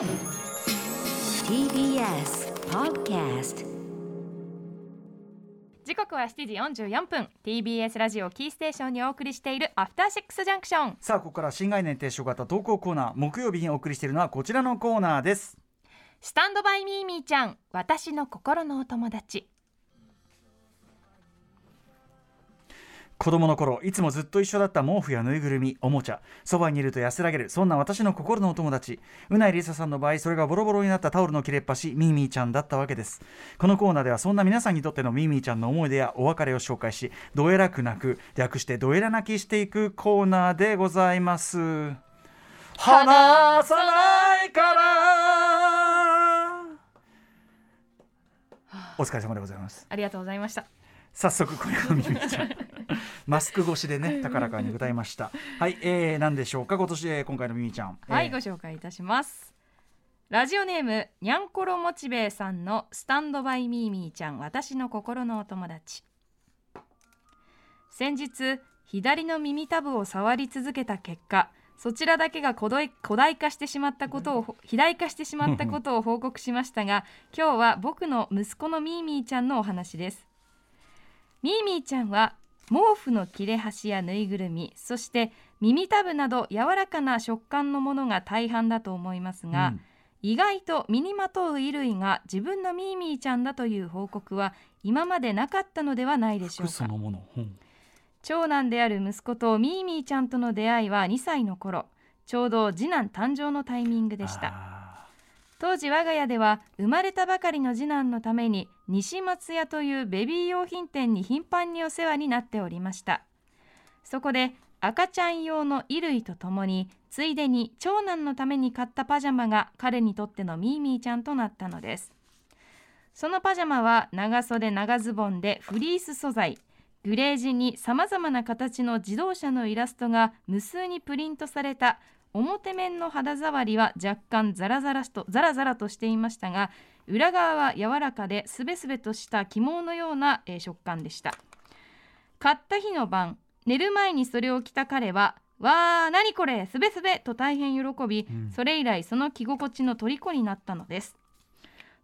TBS Podcast 時刻は7時44分。TBS ラジオキーステーションにお送りしているアフターシックスジャンクションさあここから新概念提唱型投稿コーナー木曜日にお送りしているのはこちらのコーナーです。スタンドバイミーミーちゃん私の心のお友達子供の頃いつもずっと一緒だった毛布やぬいぐるみおもちゃそばにいると安らげるそんな私の心のお友達。うないりささんの場合それがボロボロになったタオルの切れっ端ミーミーちゃんだったわけです。このコーナーではそんな皆さんにとってのミーミーちゃんの思い出やお別れを紹介しどえらく泣く略してどえら泣きしていくコーナーでございます。離さないから。お疲れ様でございます。ありがとうございました。早速これがミミちゃんマスク越しでね高らかに歌いました。はい、えー、何でしょうか？今年、えー今回のミミちゃん。はい、えーご紹介いたします。ラジオネームにゃんころモチベイさんのスタンドバイミーミーちゃん私の心のお友達。先日左の耳たぶを触り続けた結果そちらだけが古代化してしまったことを肥大化してしまったことを報告しましたが今日は僕の息子のミーミーちゃんのお話です。ミーミーちゃんは毛布の切れ端やぬいぐるみそして耳たぶなど柔らかな食感のものが大半だと思いますが、うん。意外と身にまとう衣類が自分のミーミーちゃんだという報告は今までなかったのではないでしょうか。うん。長男である息子とミーミーちゃんとの出会いは2歳の頃ちょうど次男誕生のタイミングでした。あ当時我が家では生まれたばかりの次男のために西松屋というベビー用品店に頻繁にお世話になっておりました。そこで赤ちゃん用の衣類とともについでに長男のために買ったパジャマが彼にとってのミーミーちゃんとなったのです。そのパジャマは長袖長ズボンでフリース素材。グレージにさまざまな形の自動車のイラストが無数にプリントされた表面の肌触りは若干ザラザラとザラザラとしていましたが裏側は柔らかですべすべとした起毛のような、えー食感でした買った日の晩寝る前にそれを着た彼は「わー何これすべすべ!」と大変喜び、うんそれ以来その着心地の虜になったのです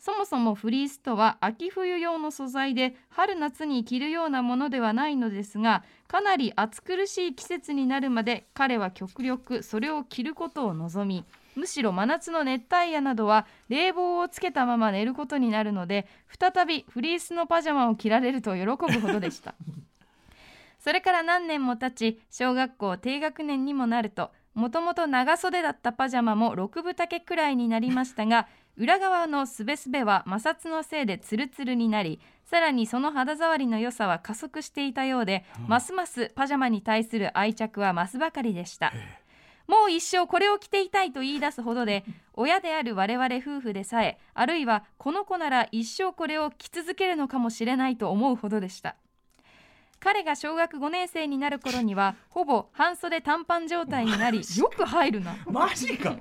そもそもフリースとは秋冬用の素材で春夏に着るようなものではないのですがかなり暑苦しい季節になるまで彼は極力それを着ることを望みむしろ真夏の熱帯夜などは冷房をつけたまま寝ることになるので再びフリースのパジャマを着られると喜ぶほどでした。それから何年も経ち小学校低学年にもなるともともと長袖だったパジャマも6分丈くらいになりましたが 裏側のすべすべは摩擦のせいでツルツルになりさらにその肌触りの良さは加速していたようで、ますますパジャマに対する愛着は増すばかりでした。もう一生これを着ていたいと言い出すほどで 親である我々夫婦でさえあるいはこの子なら一生これを着続けるのかもしれないと思うほどでした彼が小学5年生になる頃にはほぼ半袖短パン状態になりよく入るな。マジか。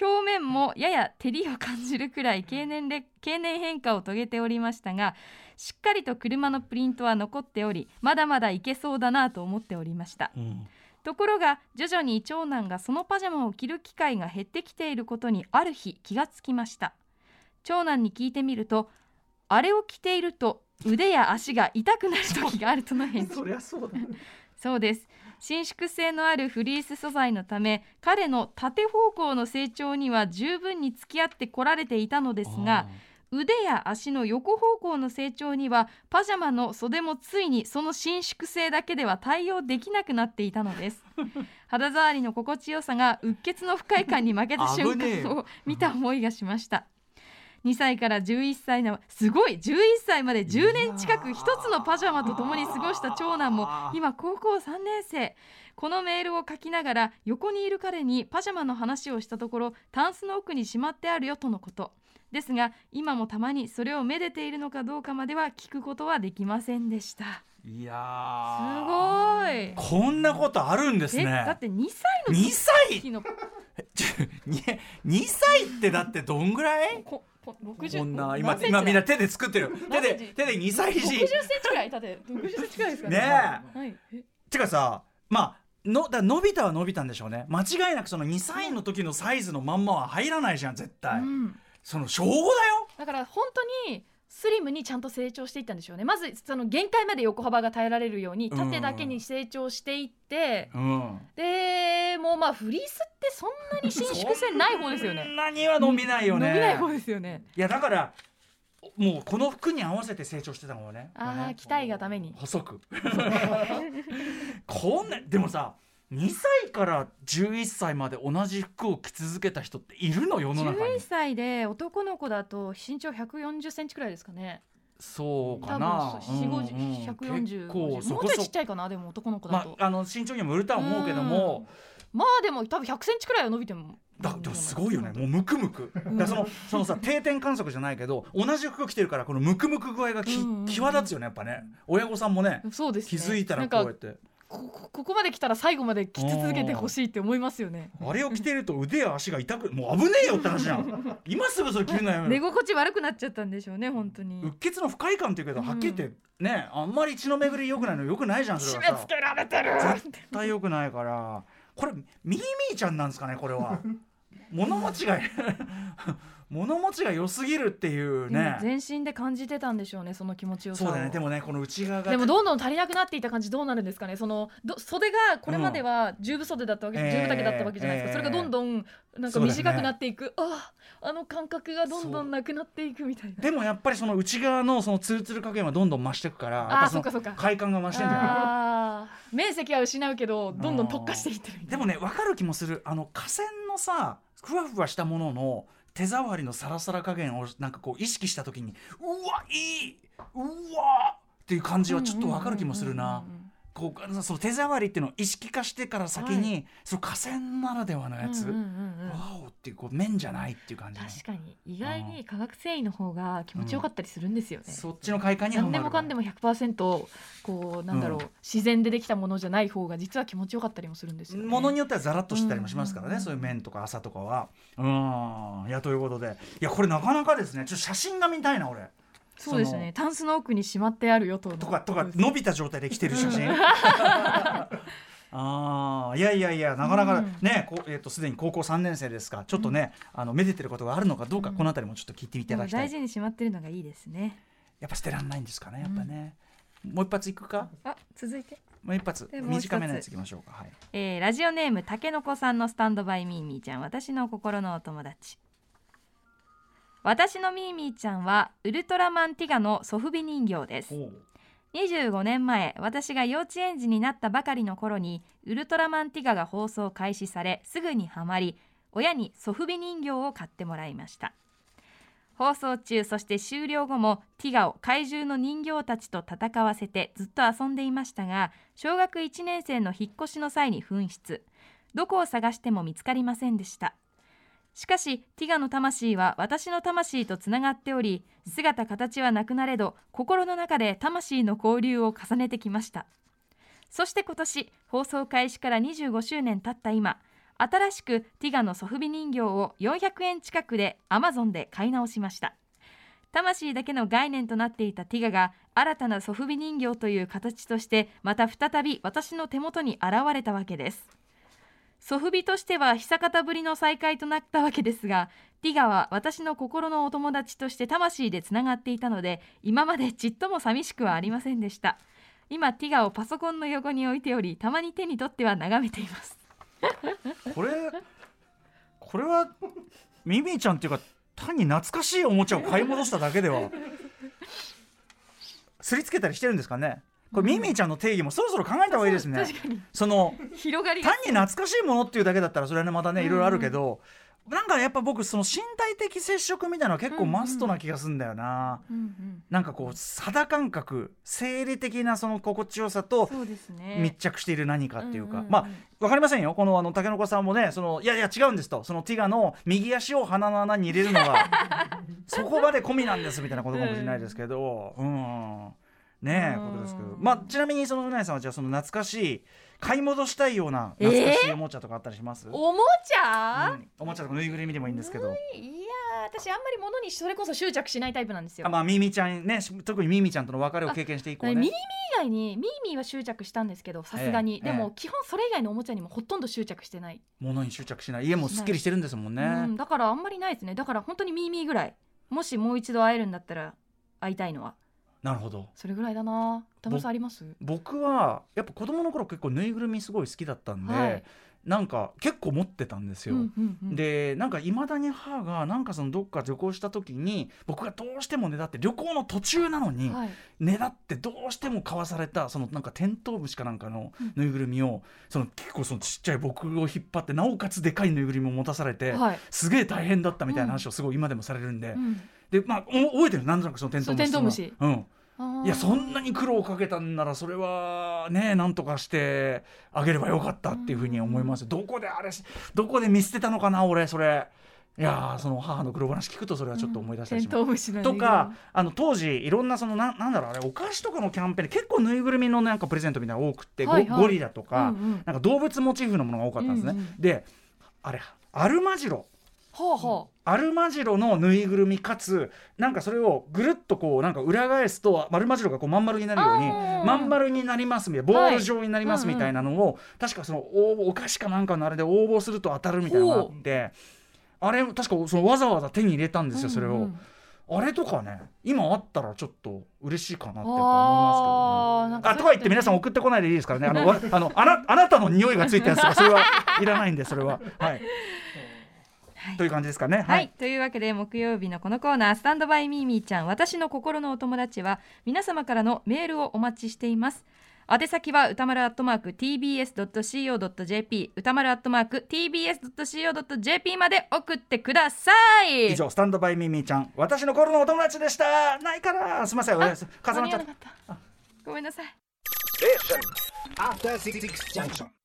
表面もやや照りを感じるくらい経年れ経年変化を遂げておりましたがしっかりと車のプリントは残っておりまだまだいけそうだなと思っておりました。うん。ところが徐々に長男がそのパジャマを着る機会が減ってきていることにある日気がつきました。長男に聞いてみるとあれを着ていると腕や足が痛くなる時があるとの返事。そりゃそうだそうです。伸縮性のあるフリース素材のため彼の縦方向の成長には十分に付き合ってこられていたのですが腕や足の横方向の成長にはパジャマの袖もついにその伸縮性だけでは対応できなくなっていたのです。肌触りの心地よさがうっ血の不快感に負けた瞬間を見た思いがしました2歳から11歳のすごい11歳まで10年近く一つのパジャマと共に過ごした長男も今高校3年生。このメールを書きながら横にいる彼にパジャマの話をしたところタンスの奥にしまってあるよとのこと。ですが今もたまにそれをめでているのかどうかまでは聞くことはできませんでした。いやすーごい。こんなことあるんですえねだって2歳の2歳？時のこ ちょに2歳ってだってどんぐらい？こ60こんな今今みんな手で作ってる。手で手で2歳児。60センチくらい？だって60センチくらいですかね。ねはい。え？てかさまあのだ伸びたは伸びたんでしょうね。間違いなくその2歳の時のサイズのまんまは入らないじゃん絶対、うん。その小5だよ。だから本当にスリムにちゃんと成長していったんでしょうね。まずその限界まで横幅が耐えられるようにうん。縦だけに成長していって、うん。でもうまあフリースってそんなに伸縮性ない方ですよね。そんなには伸びないよね。伸びない方ですよね。いやだからもうこの服に合わせて成長してたもんね。ああね期待がために。細く。こんなでもさ2歳から11歳まで同じ服を着続けた人っているの世の中に。11歳で男の子だと身長140センチくらいですかね。そうか多な分4 5うん。うん140結構もうちちっちゃいかなでも男の子だまと、ああの身長にもよるとは思うけども。まあでも多分100センチくらいは伸びてもだでもすごいよね。もうムクムク。そのそのさ定点観測じゃないけど同じ服着てるからこのムクムク具合がきうんうんうん。際立つよねやっぱね。親御さんもねそうですね。気づいたらこうやってここまで来たら最後まで着続けてほしいって思いますよね。あれを着てると腕や足が痛くもう危ねえよって話じゃん。今すぐそれ着るのやめ寝ろ心地悪くなっちゃったんでしょうね本当に。うっ血の不快感っていうけどはっきり言ってねあんまり血の巡り良くないの良くないじゃんそ締れはさめ付けられてる絶対良くないから。これミーミーちゃんなんですかねこれは 物持ちが 物持ちが良すぎるっていうね。全身で感じてたんでしょうねその気持ちよさを。そうだね。でもねこの内側が。でもどんどん足りなくなっていた感じどうなるんですかねそのど袖がこれまでは十分袖だったわけ、うん十分丈だったわけじゃないですか、えーそれがどんどんなんか短くなっていく、あああの感覚がどんどんなくなっていくみたいな。でもやっぱりその内側のそのツルツル加減はどんどん増していくからあそうかそうか。快感が増してんじゃないあー。面積は失うけどどんどん特化していってるでもね分かる気もする。あの河川のさふわふわしたものの手触りのサラサラ加減をなんかこう意識した時にうわいいうわっていう感じはちょっとわかる気もするな。うんうんうんうんこうその手触りっていうのを意識化してから先に、その河川ならではのやつ、うんうんうんうん。わおっていうこう面じゃないっていう感じね確かに。意外に化学繊維の方が気持ちよかったりするんですよね、そっちの快感には何でもかんでも100%こうなんだろう、うん。自然でできたものじゃない方が実は気持ちよかったりもするんですよ、ね。ものによってはザラッとしてたりもしますからね、うんそういう麺とか朝とかは。うん。いやということで。いやこれなかなかですね。ちょっと写真が見たいな俺そうですね。タンスの奥にしまってあるよと。とかとか伸びた状態で来てる写真。ああいやいやいやなかなかうん。ね、こうえっ、とすでに高校3年生ですか。ちょっとね、あのめでてることがあるのかどうか、うん。このあたりもちょっと聞いていただきたい。大事にしまってるのがいいですね。やっぱ捨てらんないんですかねやっぱね、もう一発いくか？あ、続いて、もう一発短めのやついきましょうか。はい。えーラジオネームたけのこさんのスタンドバイミーミーちゃん、私の心のお友達。私のミーミーちゃんはウルトラマンティガのソフビ人形です。おう。25年前私が幼稚園児になったばかりの頃にウルトラマンティガが放送開始されすぐにはまり親にソフビ人形を買ってもらいました。放送中そして終了後もティガを怪獣の人形たちと戦わせてずっと遊んでいましたが小学1年生の引っ越しの際に紛失。どこを探しても見つかりませんでしたしかしティガの魂は私の魂とつながっており姿形はなくなれど心の中で魂の交流を重ねてきました。そして今年放送開始から25周年経った今新しくティガのソフビ人形を400円近くで Amazon で買い直しました。魂だけの概念となっていたティガが新たなソフビ人形という形としてまた再び私の手元に現れたわけです。ソフビとしては久方ぶりの再会となったわけですがティガは私の心のお友達として魂でつながっていたので今までちっとも寂しくはありませんでした。今ティガをパソコンの横に置いておりたまに手に取っては眺めています。これこれはミミィちゃんっていうか単に懐かしいおもちゃを買い戻しただけではすりつけたりしてるんですかね？これ、ミミィちゃんの定義もそろそろ考えた方がいいですね。確かに。その広がりが単に懐かしいものっていうだけだったらそれはねまたねいろいろあるけど、なんかやっぱ僕その身体的接触みたいなのは結構マストな気がするんだよな、うんうん。なんかこう肌感覚生理的なその心地よさと密着している何かっていうか、うんうんうん。まあわかりませんよ。このあの竹の子さんもねそのいやいや違うんですと。そのティガの右足を鼻の穴に入れるのが そこまで込みなんですみたいなことかもしれないですけど。うんねことですけど。まあちなみにそのうなえさんはじゃあその懐かしい買い戻したいような懐かしいおもちゃとかあったりします、おもちゃ、うん。おもちゃとかぬいぐるみでもいいんですけど。いや私あんまり物にそれこそ執着しないタイプなんですよ。あまあミミちゃんねし特にミミちゃんとの別れを経験して以降ね。ミーミー以外にミーミーは執着したんですけどさすがに、ええでも基本それ以外のおもちゃにもほとんど執着してない、物に執着しない。家もすっきりしてるんですもんね、うん、だからあんまりないですね。だから本当にミーミーぐらいもしもう一度会えるんだったら会いたいのはなるほど。それぐらいだな。田村さんあります？僕はやっぱ子供の頃結構ぬいぐるみすごい好きだったんで、はい。なんか結構持ってたんですよ、うんうんうん。でなんかいまだに母がなんかそのどっか旅行した時に僕がどうしてもねだって旅行の途中なのに、はい。ねだってどうしても買わされたそのなんかテントウムシかなんかのぬいぐるみを、その結構そのちっちゃい僕を引っ張ってなおかつでかいぬいぐるみを持たされて、はい。すげえ大変だったみたいな話をすごい今でもされるんで、うんでまあお覚えてる？なんとなくそのテントウムシ。そうテントウムシ。うん。いやそんなに苦労をかけたんならそれはねなんとかしてあげればよかったっていうふうに思います。どこであれしどこで見捨てたのかな俺それ。いやーその母の苦労話聞くとそれはちょっと思い出したりします。とかあの当時いろんなそのななんだろうあれお菓子とかのキャンペーンで結構ぬいぐるみのなんかプレゼントみたいなの多くって、ゴはいはい。ゴリラとか、うんうん。なんか動物モチーフのものが多かったんですね、うんうん。であれアルマジロほうほアルマジロのぬいぐるみかつなんかそれをぐるっとこうなんか裏返すとアルマジロがこうまん丸になるようにまん丸になりますみたいなボール状になりますはいみたいなのを、確かその応募お菓子かなんかのあれで応募すると当たるみたいなのがあってあれ確かそのわざわざ手に入れたんですよそれを。うんうんあれとかね今あったらちょっと嬉しいかなって思いますけどね。あとか言って皆さん送ってこないでいいですからね。あのわあのあなあなたの匂いがついたやつとかそれはいらないんでそれははい。という感じですかね。はい、というわけで木曜日のこのコーナー「スタンドバイミーミーちゃん私の心のお友達」は皆様からのメールをお待ちしています。宛先は歌丸アットマーク tbs.co.jp 歌丸アットマーク tbs.co.jp まで送ってください。以上スタンドバイミミちゃん私の頃のお友達でした。ないから。すみません。おやす重なっちゃった。ごめんなさい。Junction.